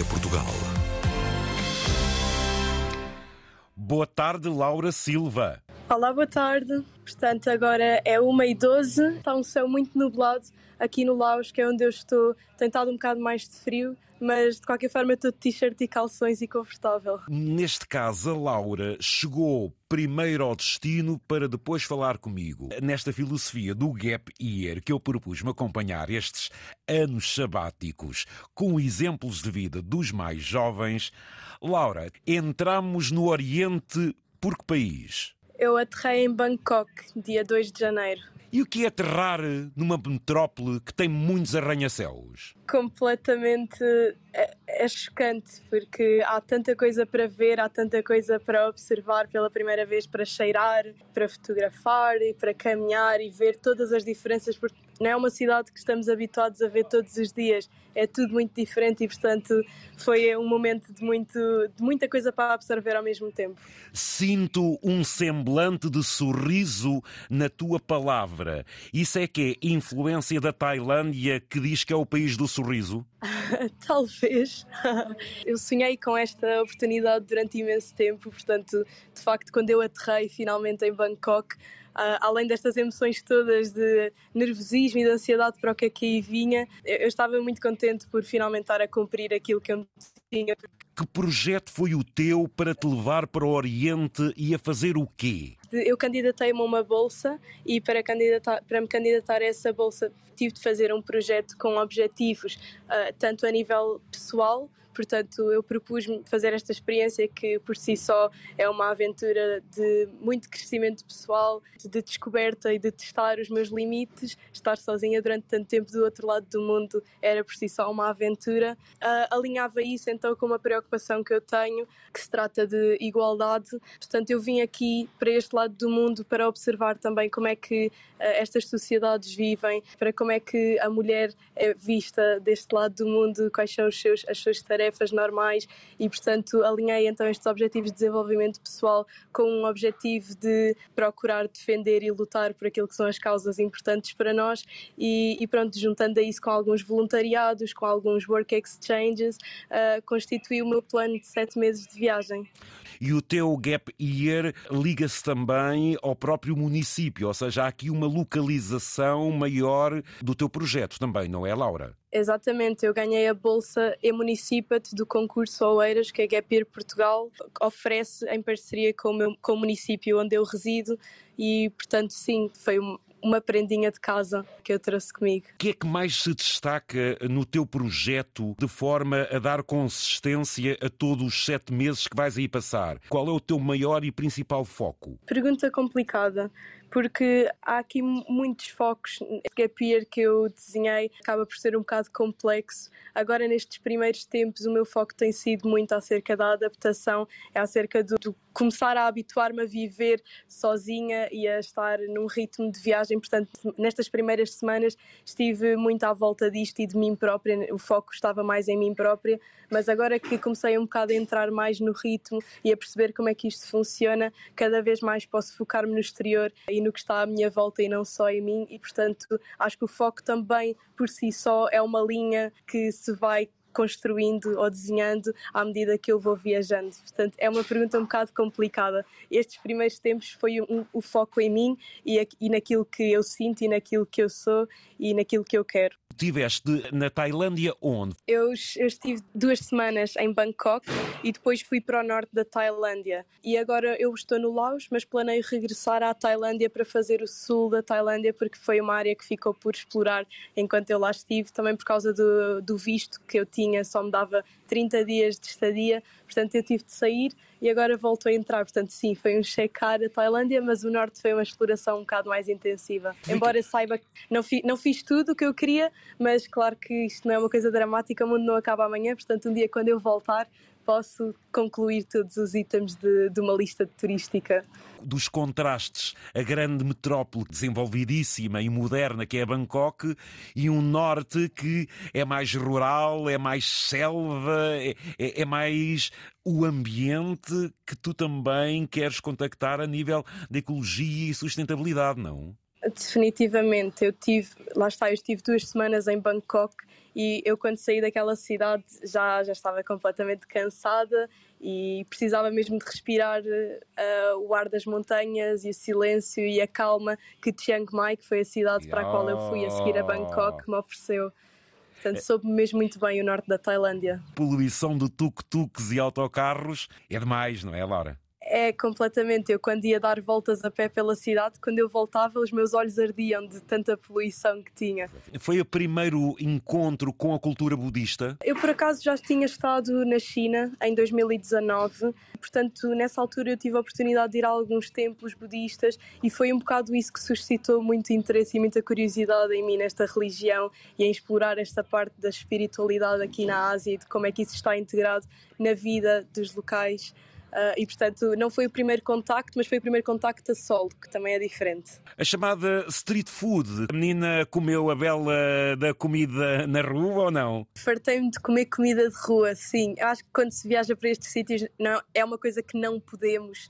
é Portugal. Boa tarde, Laura Silva. Olá, boa tarde. Portanto, agora é 1 e 12 está um céu muito nublado aqui no Laos, que é onde eu estou. Tem estado um bocado mais de frio, mas de qualquer forma estou de t-shirt e calções e confortável. Neste caso, a Laura chegou primeiro ao destino para depois falar comigo. Nesta filosofia do Gap Year que eu propus-me acompanhar estes anos sabáticos com exemplos de vida dos mais jovens. Laura, entramos no Oriente por que país? Eu aterrei em Bangkok, dia 2 de janeiro. E o que é aterrar numa metrópole que tem muitos arranha-céus? Completamente é, chocante, porque há tanta coisa para ver, há tanta coisa para observar pela primeira vez, para cheirar, para fotografar e para caminhar e ver todas as diferenças, porque não é uma cidade que estamos habituados a ver todos os dias é tudo muito diferente e, portanto, foi um momento de, muito, de muita coisa para absorver ao mesmo tempo. Sinto um semblante de sorriso na tua palavra. Isso é que é influência da Tailândia que diz que é o país do sorriso? Talvez. Eu sonhei com esta oportunidade durante imenso tempo, portanto, de facto, quando eu aterrei finalmente em Bangkok, além destas emoções todas de nervosismo e de ansiedade para o que aqui é vinha, eu, estava muito contente por finalmente estar a cumprir aquilo que eu tinha. Que projeto foi o teu para te levar para o Oriente e a fazer o quê? Eu candidatei-me a uma bolsa e para, candidatar, para me candidatar a essa bolsa tive de fazer um projeto com objetivos uh, tanto a nível pessoal Portanto, eu propus-me fazer esta experiência que por si só é uma aventura de muito crescimento pessoal, de descoberta e de testar os meus limites. Estar sozinha durante tanto tempo do outro lado do mundo era por si só uma aventura. Uh, alinhava isso então com uma preocupação que eu tenho, que se trata de igualdade. Portanto, eu vim aqui para este lado do mundo para observar também como é que uh, estas sociedades vivem, para como é que a mulher é vista deste lado do mundo, quais são os seus, as suas tarefas tarefas normais e, portanto, alinhei então estes objetivos de desenvolvimento pessoal com um objetivo de procurar defender e lutar por aquilo que são as causas importantes para nós e, e pronto, juntando a isso com alguns voluntariados, com alguns work exchanges, uh, constitui o meu plano de sete meses de viagem. E o teu Gap Year liga-se também ao próprio município, ou seja, há aqui uma localização maior do teu projeto também, não é, Laura? Exatamente, eu ganhei a bolsa E-Municipate do concurso Oeiras, que a Gapir Portugal oferece em parceria com o, meu, com o município onde eu resido e, portanto, sim, foi uma prendinha de casa que eu trouxe comigo. O que é que mais se destaca no teu projeto de forma a dar consistência a todos os sete meses que vais aí passar? Qual é o teu maior e principal foco? Pergunta complicada porque há aqui muitos focos. O gap year que eu desenhei acaba por ser um bocado complexo. Agora, nestes primeiros tempos, o meu foco tem sido muito acerca da adaptação, é acerca do, do começar a habituar-me a viver sozinha e a estar num ritmo de viagem. Portanto, nestas primeiras semanas estive muito à volta disto e de mim própria, o foco estava mais em mim própria, mas agora que comecei um bocado a entrar mais no ritmo e a perceber como é que isto funciona, cada vez mais posso focar-me no exterior e no que está à minha volta e não só em mim, e portanto acho que o foco também por si só é uma linha que se vai construindo ou desenhando à medida que eu vou viajando. Portanto, é uma pergunta um bocado complicada. Estes primeiros tempos foi um, o foco em mim e, e naquilo que eu sinto e naquilo que eu sou e naquilo que eu quero. Tiveste na Tailândia onde? Eu, eu, estive duas semanas em Bangkok e depois fui para o norte da Tailândia. E agora eu estou no Laos, mas planeio regressar à Tailândia para fazer o sul da Tailândia, porque foi uma área que ficou por explorar enquanto eu lá estive, também por causa do, do visto que eu tinha, só me dava 30 dias de estadia, portanto eu tive de sair e agora volto a entrar. Portanto, sim, foi um checar a Tailândia, mas o norte foi uma exploração um bocado mais intensiva. Embora saiba que não, fi, não fiz tudo o que eu queria, mas claro que isto não é uma coisa dramática, o mundo não acaba amanhã, portanto, um dia quando eu voltar, posso concluir todos os itens de, de, uma lista turística. Dos contrastes, a grande metrópole desenvolvidíssima e moderna que é Bangkok e um norte que é mais rural, é mais selva, é, é, é mais o ambiente que tu também queres contactar a nível de ecologia e sustentabilidade, não? Definitivamente, eu tive, lá está, eu estive duas semanas em Bangkok e eu quando saí daquela cidade já, já estava completamente cansada e precisava mesmo de respirar uh, o ar das montanhas e o silêncio e a calma que Chiang Mai, que foi a cidade para a qual eu fui a seguir a Bangkok, me ofereceu. Portanto, soube mesmo muito bem o norte da Tailândia. Poluição de tuk-tuks e autocarros é demais, não é, Laura? É, completamente. Eu, quando ia dar voltas a pé pela cidade, quando eu voltava, os meus olhos ardiam de tanta poluição que tinha. Foi o primeiro encontro com a cultura budista? Eu, por acaso, já tinha estado na China em 2019. Portanto, nessa altura eu tive a oportunidade de ir a alguns templos budistas e foi um bocado isso que suscitou muito interesse e muita curiosidade em mim nesta religião e em explorar esta parte da espiritualidade aqui na Ásia e de como é que isso está integrado na vida dos locais. Uh, e portanto não foi o primeiro contacto, mas foi o primeiro contacto a solo, que também é diferente. A chamada street food. A menina comeu a bela da comida na rua ou não? Fartei-me de comer comida de rua, sim. Eu acho que quando se viaja para estes sítios não, é uma coisa que não podemos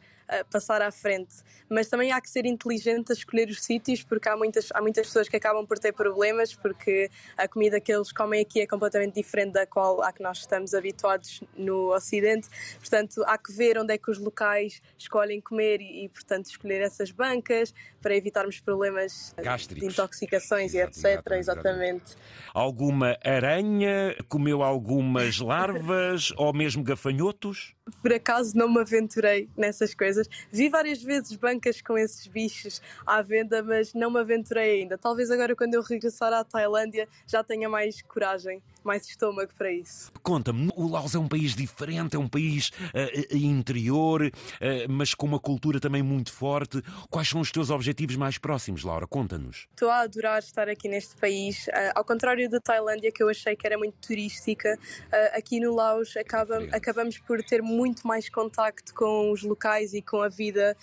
passar à frente. Mas também há que ser inteligente a escolher os sítios, porque há muitas, há muitas pessoas que acabam por ter problemas, porque a comida que eles comem aqui é completamente diferente da qual a que nós estamos habituados no Ocidente. Portanto, há que ver onde é que os locais escolhem comer e, e portanto, escolher essas bancas para evitarmos problemas Gástricos. de intoxicações Exato, e etc. Exatamente, exatamente. Alguma aranha? Comeu algumas larvas ou mesmo gafanhotos? Por acaso não me aventurei nessas coisas. Vi várias vezes bancas com esses bichos à venda, mas não me aventurei ainda. Talvez agora, quando eu regressar à Tailândia, já tenha mais coragem, mais estômago para isso. Conta-me, o Laos é um país diferente, é um país uh, interior, uh, mas com uma cultura também muito forte. Quais são os teus objetivos mais próximos, Laura? Conta-nos. Estou a adorar estar aqui neste país. Uh, ao contrário da Tailândia, que eu achei que era muito turística, aqui no Laos acaba, acabamos por ter muito mais contacto com os locais e com a vida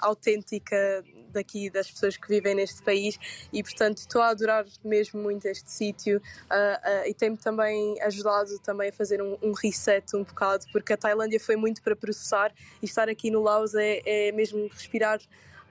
autêntica daqui das pessoas que vivem neste país e portanto estou a adorar mesmo muito este sítio uh, uh, e tem-me também ajudado também a fazer um, um, reset um bocado porque a Tailândia foi muito para processar e estar aqui no Laos é, é mesmo respirar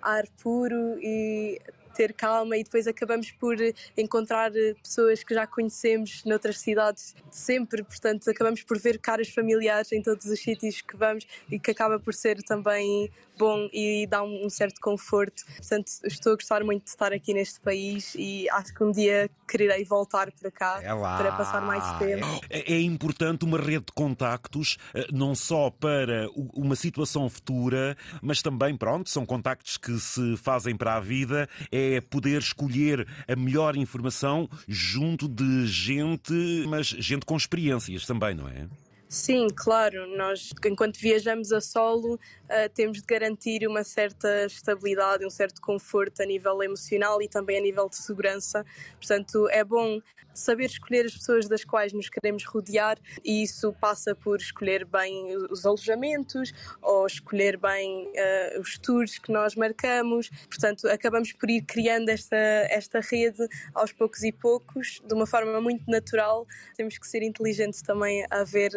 ar puro e ter calma e depois acabamos por encontrar eh, pessoas que já conhecemos noutras cidades sempre, portanto acabamos por ver caras familiares em todos os sítios que vamos e que acaba por ser também bom e dá um, certo conforto. Portanto, estou a gostar muito de estar aqui neste país e acho que um dia quererei voltar para cá é para passar mais tempo. É, é importante uma rede de contactos, eh, não só para uma situação futura, mas também, pronto, são contactos que se fazem para a vida, é poder escolher a melhor informação junto de gente, mas gente com experiências também, não é? Sim, claro. Nós, enquanto viajamos a solo, uh, temos de garantir uma certa estabilidade, um certo conforto a nível emocional e também a nível de segurança. Portanto, é bom saber escolher as pessoas das quais nos queremos rodear e isso passa por escolher bem os alojamentos ou escolher bem uh, os tours que nós marcamos. Portanto, acabamos por ir criando esta, esta rede aos poucos e poucos, de uma forma muito natural. Temos que ser inteligentes também a ver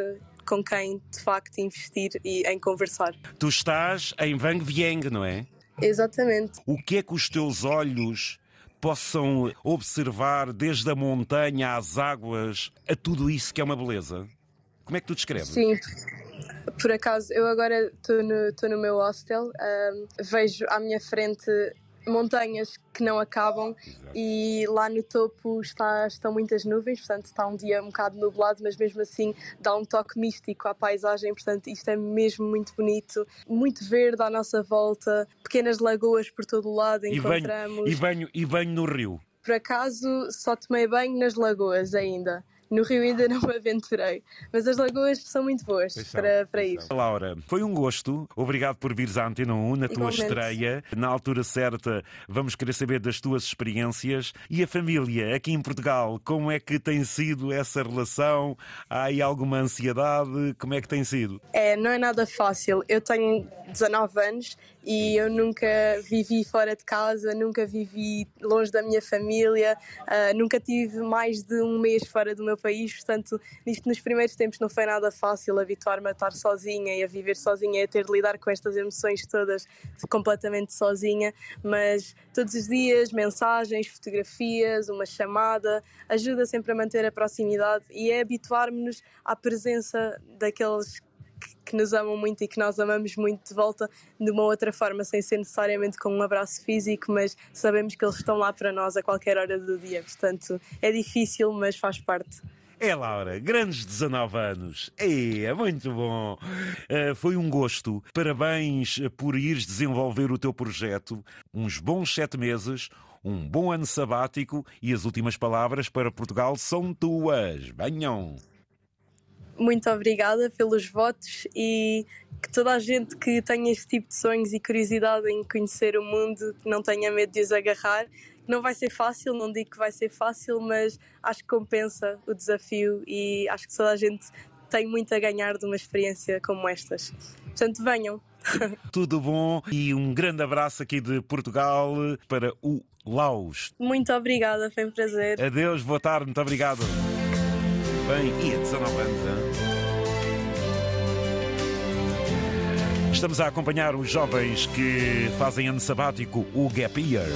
com quem de facto investir e em conversar. Tu estás em Vang Vieng, não é? Exatamente. O que é que os teus olhos possam observar desde a montanha às águas, a tudo isso que é uma beleza? Como é que tu descreves? Sim, por acaso, eu agora estou no, no meu hostel, um, vejo à minha frente montanhas que não acabam Exato. e lá no topo está, estão muitas nuvens, portanto está um dia um bocado nublado, mas mesmo assim dá um toque místico à paisagem, portanto isto é mesmo muito bonito, muito verde à nossa volta, pequenas lagoas por todo o lado encontramos. E banho, e banho, e banho no rio? Por acaso só tomei banho nas lagoas ainda. No Rio ainda não me aventurei, mas as lagoas são muito boas para, para ir. Laura, foi um gosto. Obrigado por vires à Antena 1 na tua estreia. Na altura certa, vamos querer saber das tuas experiências. E a família aqui em Portugal, como é que tem sido essa relação? Há aí alguma ansiedade? Como é que tem sido? É, não é nada fácil. Eu tenho 19 anos e eu nunca vivi fora de casa, nunca vivi longe da minha família, uh, nunca tive mais de um mês fora do meu país, portanto, nisto nos primeiros tempos não foi nada fácil habituar-me a estar sozinha e a viver sozinha e a ter de lidar com estas emoções todas completamente sozinha, mas todos os dias, mensagens, fotografias, uma chamada, ajuda sempre a manter a proximidade e é habituar-nos à presença daqueles que nos amam muito e que nós amamos muito de volta de uma outra forma, sem ser necessariamente com um abraço físico, mas sabemos que eles estão lá para nós a qualquer hora do dia. Portanto, é difícil, mas faz parte. É, Laura, grandes 19 anos. É, muito bom. Uh, foi um gosto. Parabéns por ires desenvolver o teu projeto. Uns bons sete meses, um bom ano sabático e as últimas palavras para Portugal são tuas. Venham! Muito obrigada pelos votos e que toda a gente que tenha este tipo de sonhos e curiosidade em conhecer o mundo não tenha medo de os agarrar. Não vai ser fácil, não digo que vai ser fácil, mas acho que compensa o desafio e acho que toda a gente tem muito a ganhar de uma experiência como estas. Portanto, venham. Tudo bom e um grande abraço aqui de Portugal para o Laos. Muito obrigada, foi um prazer. Adeus, boa tarde, muito obrigado. Bem, e a 19 anos? Estamos a acompanhar os jovens que fazem ano sabático, o Gap Year.